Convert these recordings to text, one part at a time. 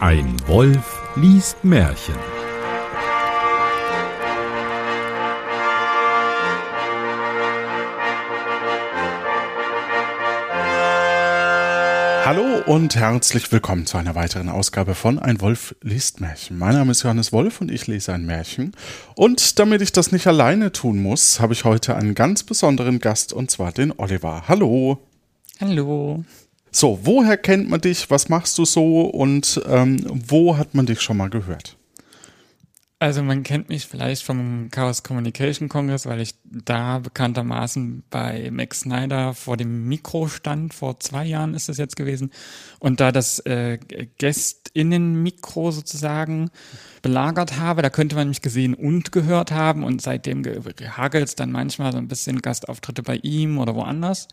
Ein Wolf liest Märchen. Hallo und herzlich willkommen zu einer weiteren Ausgabe von Ein Wolf liest Märchen. Mein Name ist Johannes Wolf und ich lese ein Märchen. Und damit ich das nicht alleine tun muss, habe ich heute einen ganz besonderen Gast und zwar den Oliver. Hallo. Hallo. So, woher kennt man dich? Was machst du so? Und ähm, wo hat man dich schon mal gehört? Also man kennt mich vielleicht vom Chaos Communication Congress, weil ich da bekanntermaßen bei Max Snyder vor dem Mikro stand, vor zwei Jahren ist es jetzt gewesen, und da das äh, Gästinnen-Mikro sozusagen belagert habe, da könnte man mich gesehen und gehört haben und seitdem gehagelt es dann manchmal so ein bisschen Gastauftritte bei ihm oder woanders.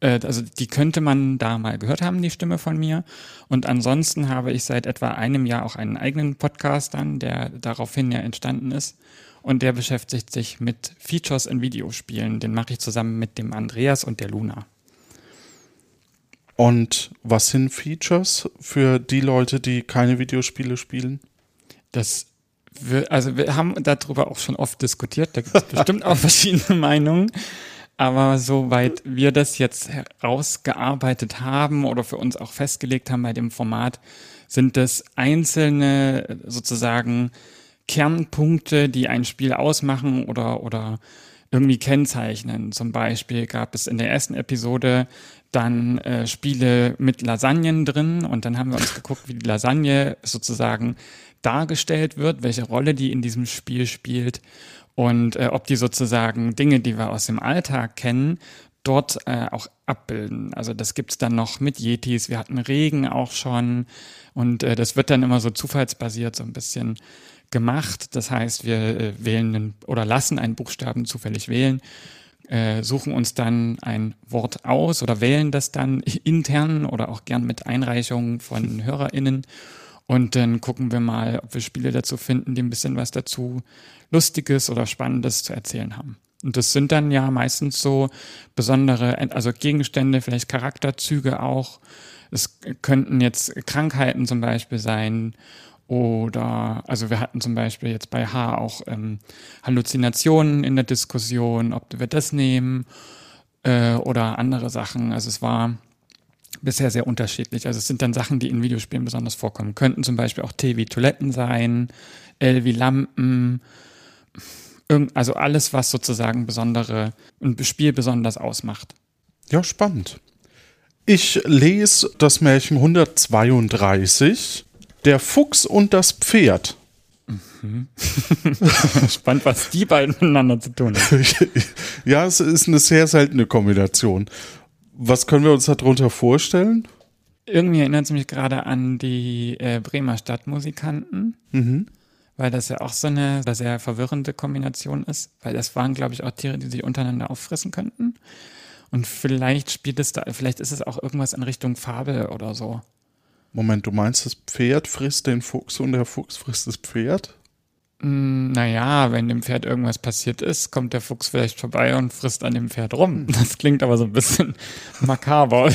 Äh, also die könnte man da mal gehört haben, die Stimme von mir. Und ansonsten habe ich seit etwa einem Jahr auch einen eigenen Podcast dann, der daraufhin ja entstanden ist. Und der beschäftigt sich mit Features in Videospielen. Den mache ich zusammen mit dem Andreas und der Luna. Und was sind Features für die Leute, die keine Videospiele spielen? Das wir, also wir haben darüber auch schon oft diskutiert, da gibt es bestimmt auch verschiedene Meinungen. Aber soweit wir das jetzt herausgearbeitet haben oder für uns auch festgelegt haben bei dem Format, sind das einzelne sozusagen Kernpunkte, die ein Spiel ausmachen oder, oder irgendwie kennzeichnen. Zum Beispiel gab es in der ersten Episode dann äh, Spiele mit Lasagnen drin und dann haben wir uns geguckt, wie die Lasagne sozusagen dargestellt wird, welche Rolle die in diesem Spiel spielt und äh, ob die sozusagen Dinge, die wir aus dem Alltag kennen, dort äh, auch abbilden. Also das gibt's dann noch mit Yetis, wir hatten Regen auch schon und äh, das wird dann immer so zufallsbasiert so ein bisschen gemacht. Das heißt, wir äh, wählen einen, oder lassen einen Buchstaben zufällig wählen, äh, suchen uns dann ein Wort aus oder wählen das dann intern oder auch gern mit Einreichungen von HörerInnen und dann gucken wir mal, ob wir Spiele dazu finden, die ein bisschen was dazu Lustiges oder Spannendes zu erzählen haben. Und das sind dann ja meistens so besondere, also Gegenstände, vielleicht Charakterzüge auch. Es könnten jetzt Krankheiten zum Beispiel sein oder, also wir hatten zum Beispiel jetzt bei H auch ähm, Halluzinationen in der Diskussion, ob wir das nehmen äh, oder andere Sachen. Also es war bisher sehr unterschiedlich. Also es sind dann Sachen, die in Videospielen besonders vorkommen. Könnten zum Beispiel auch T wie Toiletten sein, L wie Lampen, also alles, was sozusagen besondere, ein Spiel besonders ausmacht. Ja, spannend. Ich lese das Märchen 132, Der Fuchs und das Pferd. Mhm. Spannend, was die beiden miteinander zu tun haben. ja, es ist eine sehr seltene Kombination. Was können wir uns darunter vorstellen? Irgendwie erinnert es mich gerade an die äh, Bremer Stadtmusikanten, mhm. weil das ja auch so eine sehr verwirrende Kombination ist, weil das waren, glaube ich, auch Tiere, die sich untereinander auffressen könnten. Und vielleicht spielt es da, vielleicht ist es auch irgendwas in Richtung Fabel oder so. Moment, du meinst, das Pferd frisst den Fuchs und der Fuchs frisst das Pferd? Hm, naja, wenn dem Pferd irgendwas passiert ist, kommt der Fuchs vielleicht vorbei und frisst an dem Pferd rum. Das klingt aber so ein bisschen makaber.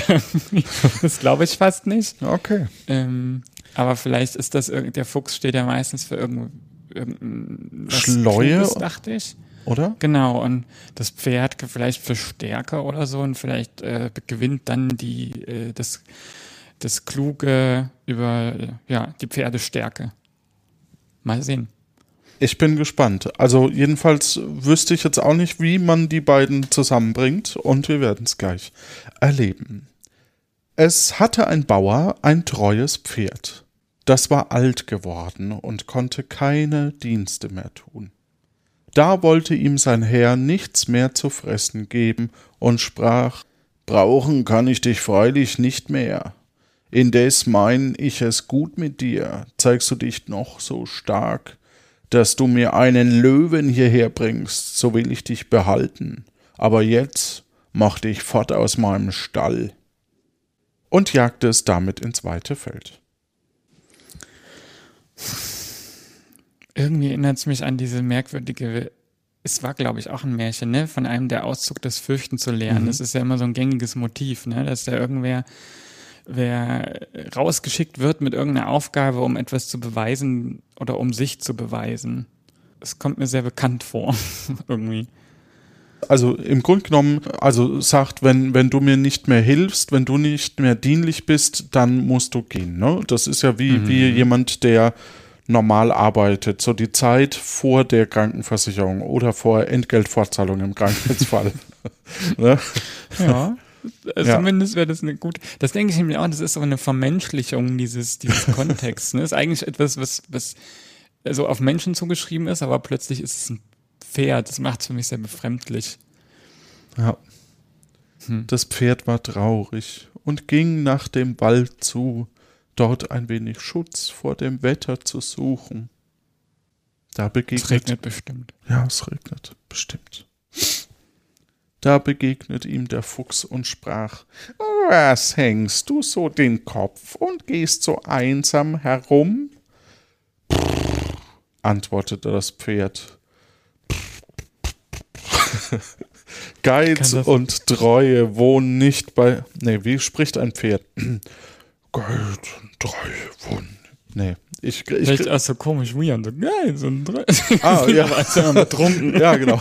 das glaube ich fast nicht. Okay. Ähm, aber vielleicht ist das, der Fuchs steht ja meistens für irgendwas Schleue, Kluges, dachte ich. Oder? Genau, und das Pferd vielleicht für Stärke oder so und vielleicht äh, gewinnt dann die, äh, das, das Kluge über ja, die Pferdestärke. Mal sehen. Ich bin gespannt. Also jedenfalls wüsste ich jetzt auch nicht, wie man die beiden zusammenbringt und wir werden es gleich erleben. Es hatte ein Bauer ein treues Pferd. Das war alt geworden und konnte keine Dienste mehr tun. Da wollte ihm sein Herr nichts mehr zu fressen geben und sprach Brauchen kann ich dich freilich nicht mehr. Indes mein ich es gut mit dir, zeigst du dich noch so stark, dass du mir einen Löwen hierher bringst, so will ich dich behalten. Aber jetzt mach dich fort aus meinem Stall. Und jagte es damit ins weite Feld. Irgendwie erinnert es mich an diese merkwürdige es war, glaube ich, auch ein Märchen, ne? Von einem der Auszug des Fürchten zu lernen. Mhm. Das ist ja immer so ein gängiges Motiv, ne? Dass da irgendwer wer rausgeschickt wird mit irgendeiner Aufgabe, um etwas zu beweisen oder um sich zu beweisen. Es kommt mir sehr bekannt vor, irgendwie. Also im Grunde genommen, also sagt, wenn, wenn du mir nicht mehr hilfst, wenn du nicht mehr dienlich bist, dann musst du gehen. Ne? Das ist ja wie, wie jemand, der normal arbeitet, so die Zeit vor der Krankenversicherung oder vor Entgeltfortzahlung im Krankheitsfall. ne? Ja. Ja. Zumindest wäre das eine gute. Das denke ich nämlich auch, das ist so eine Vermenschlichung dieses, dieses Kontexts. Ne? Ist eigentlich etwas, was, was so auf Menschen zugeschrieben ist, aber plötzlich ist es ein Pferd. Das macht es für mich sehr befremdlich. Ja. Hm. Das Pferd war traurig und ging nach dem Wald zu, dort ein wenig Schutz vor dem Wetter zu suchen. Da Es begegnet regnet bestimmt. Ja, es regnet, bestimmt. Da begegnet ihm der Fuchs und sprach: Was hängst du so den Kopf und gehst so einsam herum? antwortete das Pferd. Geiz Kann das- und Treue wohnen nicht bei. Nee, wie spricht ein Pferd? Geiz und Treue wohnen. Nee, ich, ich, Vielleicht auch so komisch weird. So, geil, so ein Dre Ah, ja. Betrunken. Ja, genau.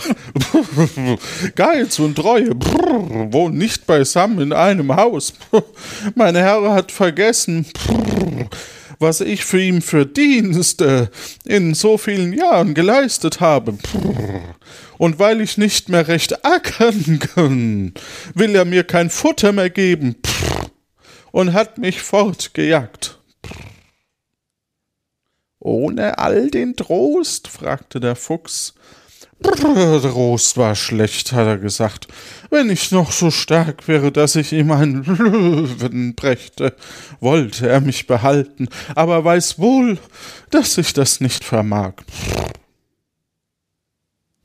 Geiz und Treue brrr, wohnen nicht beisammen in einem Haus. Mein Herr hat vergessen, brrr, was ich für ihn für Dienste in so vielen Jahren geleistet habe. Brrr. Und weil ich nicht mehr recht ackern kann, will er mir kein Futter mehr geben brrr, und hat mich fortgejagt. Ohne all den Trost? fragte der Fuchs. Trost war schlecht, hat er gesagt. Wenn ich noch so stark wäre, dass ich ihm einen Löwen brächte, wollte er mich behalten, aber weiß wohl, dass ich das nicht vermag.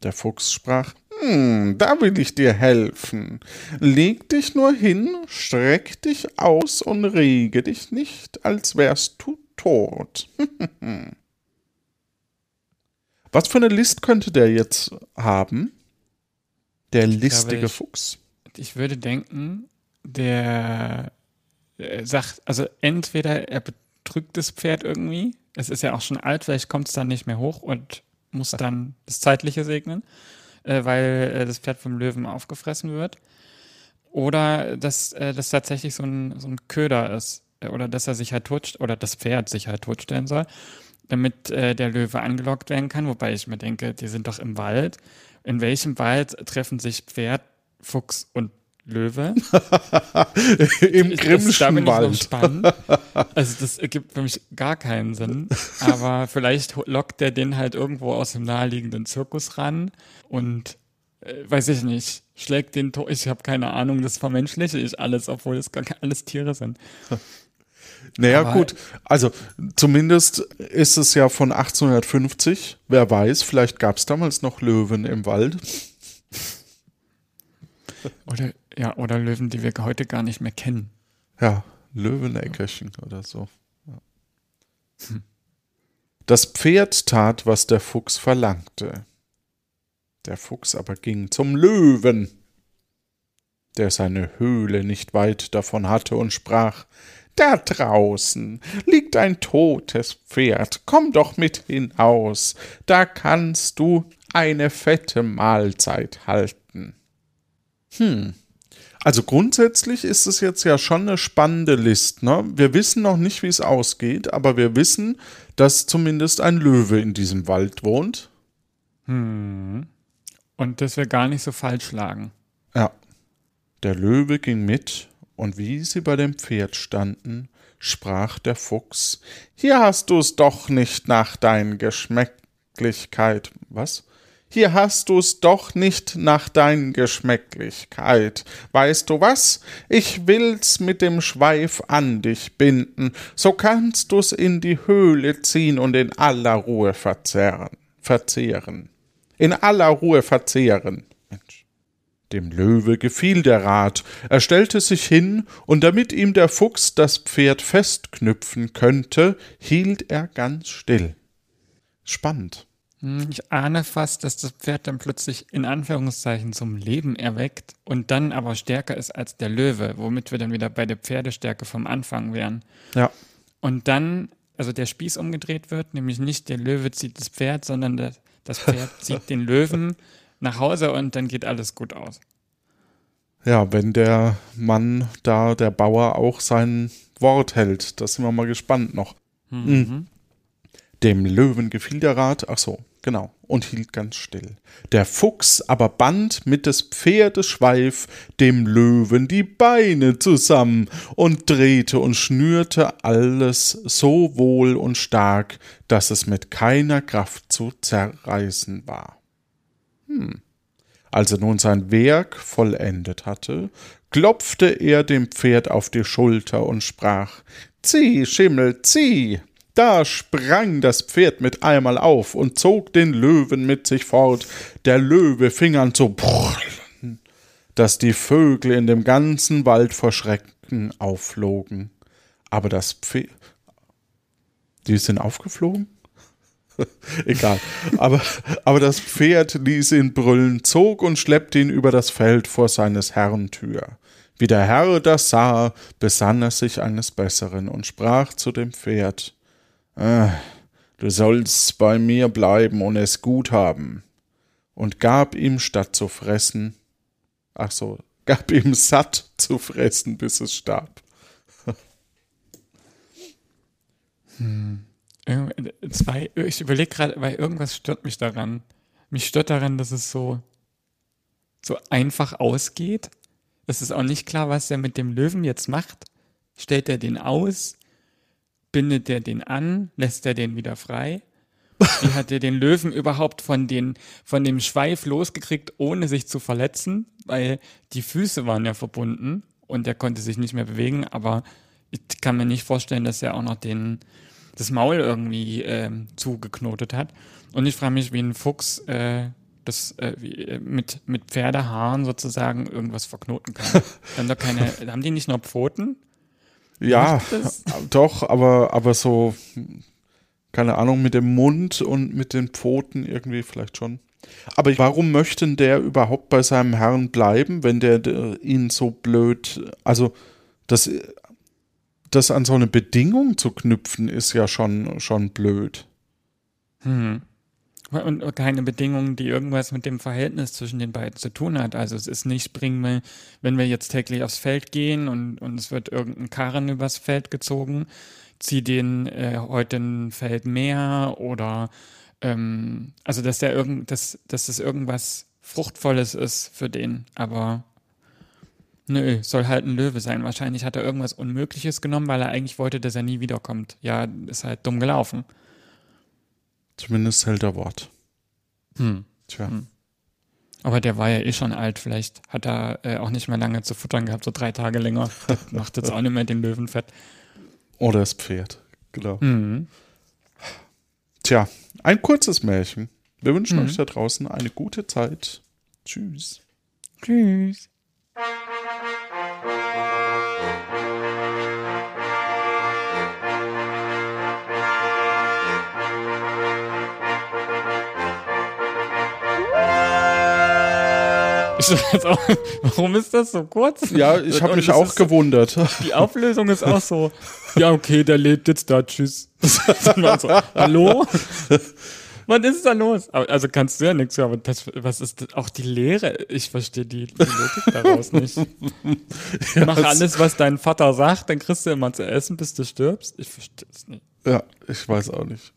Der Fuchs sprach, hm, da will ich dir helfen. Leg dich nur hin, streck dich aus und rege dich nicht, als wärst du tot. Was für eine List könnte der jetzt haben? Der listige ich- Fuchs. Ich würde denken, der äh, sagt, also entweder er betrügt das Pferd irgendwie, es ist ja auch schon alt, vielleicht kommt es dann nicht mehr hoch und muss dann das Zeitliche segnen, äh, weil äh, das Pferd vom Löwen aufgefressen wird. Oder dass äh, das tatsächlich so ein, so ein Köder ist. Oder dass er sich halt tot, oder das Pferd sich halt totstellen soll, damit äh, der Löwe angelockt werden kann. Wobei ich mir denke, die sind doch im Wald. In welchem Wald treffen sich Pferd, Fuchs und Löwe? Im da Grimmschen noch Wald. Also das ergibt für mich gar keinen Sinn. Aber vielleicht lockt der den halt irgendwo aus dem naheliegenden Zirkus ran und äh, weiß ich nicht, schlägt den tot. Ich habe keine Ahnung, das vermenschliche ich alles, obwohl es gar alles Tiere sind. Naja, Aber- gut. Also, zumindest ist es ja von 1850. Wer weiß, vielleicht gab es damals noch Löwen im Wald. Oder ja, oder Löwen, die wir heute gar nicht mehr kennen. Ja, Löweneckerchen oder so. Ja. Das Pferd tat, was der Fuchs verlangte. Der Fuchs aber ging zum Löwen, der seine Höhle nicht weit davon hatte, und sprach Da draußen liegt ein totes Pferd, komm doch mit hinaus, da kannst du eine fette Mahlzeit halten. Hm. Also grundsätzlich ist es jetzt ja schon eine spannende List. Ne? Wir wissen noch nicht, wie es ausgeht, aber wir wissen, dass zumindest ein Löwe in diesem Wald wohnt. Und dass wir gar nicht so falsch lagen. Ja. Der Löwe ging mit, und wie sie bei dem Pferd standen, sprach der Fuchs: Hier hast du's doch nicht nach dein Geschmäcklichkeit. Was? Hier hast du's doch nicht nach dein Geschmäcklichkeit. Weißt du was? Ich will's mit dem Schweif an dich binden, so kannst du's in die Höhle ziehen und in aller Ruhe verzehren. Verzehren. In aller Ruhe verzehren. Mensch. Dem Löwe gefiel der Rat, er stellte sich hin, und damit ihm der Fuchs das Pferd festknüpfen könnte, hielt er ganz still. Spannend. Hm, Ich ahne fast, dass das Pferd dann plötzlich in Anführungszeichen zum Leben erweckt und dann aber stärker ist als der Löwe, womit wir dann wieder bei der Pferdestärke vom Anfang wären. Ja. Und dann, also der Spieß umgedreht wird, nämlich nicht der Löwe zieht das Pferd, sondern das, das Pferd zieht den Löwen nach Hause und dann geht alles gut aus. Ja, wenn der Mann da, der Bauer, auch sein Wort hält. Da sind wir mal gespannt noch. Mhm. Dem Löwen gefiel der Rat, ach so, genau, und hielt ganz still. Der Fuchs aber band mit des Pferdes Schweif dem Löwen die Beine zusammen und drehte und schnürte alles so wohl und stark, dass es mit keiner Kraft zu zerreißen war. Hm. Als er nun sein Werk vollendet hatte, klopfte er dem Pferd auf die Schulter und sprach Zieh, Schimmel, zieh. Da sprang das Pferd mit einmal auf und zog den Löwen mit sich fort. Der Löwe fing an zu brüllen, dass die Vögel in dem ganzen Wald vor Schrecken aufflogen. Aber das Pferd. Die sind aufgeflogen? Egal. Aber, aber das Pferd ließ ihn brüllen, zog und schleppte ihn über das Feld vor seines Herrn Tür. Wie der Herr das sah, besann er sich eines Besseren und sprach zu dem Pferd: ah, Du sollst bei mir bleiben und es gut haben. Und gab ihm statt zu fressen, ach so, gab ihm satt zu fressen, bis es starb. Irg- Zwei, ich überlege gerade, weil irgendwas stört mich daran. Mich stört daran, dass es so, so einfach ausgeht. Es ist auch nicht klar, was er mit dem Löwen jetzt macht. Stellt er den aus? Bindet er den an? Lässt er den wieder frei? Wie hat er den Löwen überhaupt von, den, von dem Schweif losgekriegt, ohne sich zu verletzen? Weil die Füße waren ja verbunden und er konnte sich nicht mehr bewegen, aber ich kann mir nicht vorstellen, dass er auch noch den, das Maul irgendwie ähm, zugeknotet hat. Und ich frage mich, wie ein Fuchs äh, das äh, wie, äh, mit, mit Pferdehaaren sozusagen irgendwas verknoten kann. haben, doch keine, haben die nicht nur Pfoten? Ja, doch, aber, aber so, keine Ahnung, mit dem Mund und mit den Pfoten irgendwie vielleicht schon. Aber warum möchte denn der überhaupt bei seinem Herrn bleiben, wenn der, der ihn so blöd, also das, das an so eine Bedingung zu knüpfen, ist ja schon, schon blöd. Und keine Bedingungen, die irgendwas mit dem Verhältnis zwischen den beiden zu tun hat. Also es ist nicht, bringen wir, wenn wir jetzt täglich aufs Feld gehen und, und es wird irgendein Karren übers Feld gezogen, zieh den äh, heute ein Feld mehr oder ähm, also dass der irgend, dass, dass das irgendwas Fruchtvolles ist für den, aber nö, soll halt ein Löwe sein. Wahrscheinlich hat er irgendwas Unmögliches genommen, weil er eigentlich wollte, dass er nie wiederkommt. Ja, ist halt dumm gelaufen. Zumindest hält er Wort. Hm. Tja. Aber der war ja eh schon alt. Vielleicht hat er äh, auch nicht mehr lange zu futtern gehabt, so drei Tage länger. Das macht jetzt auch nicht mehr den Löwen fett. Oder das Pferd. Genau. Mhm. Tja, ein kurzes Märchen. Wir wünschen euch da draußen eine gute Zeit. Tschüss. Tschüss. Jetzt auch, warum ist das so kurz? Ja, ich habe mich auch ist so- gewundert. Die Auflösung ist auch so, ja, okay, der lebt jetzt da, tschüss. So, Hallo? Was ist da los? Also kannst du ja nichts, aber das, was ist das? auch die Lehre? Ich verstehe die, die Logik daraus nicht. Mach es- alles, was dein Vater sagt, dann kriegst du immer zu essen, bis du stirbst. Ich verstehe es nicht. Ja, ich weiß auch nicht.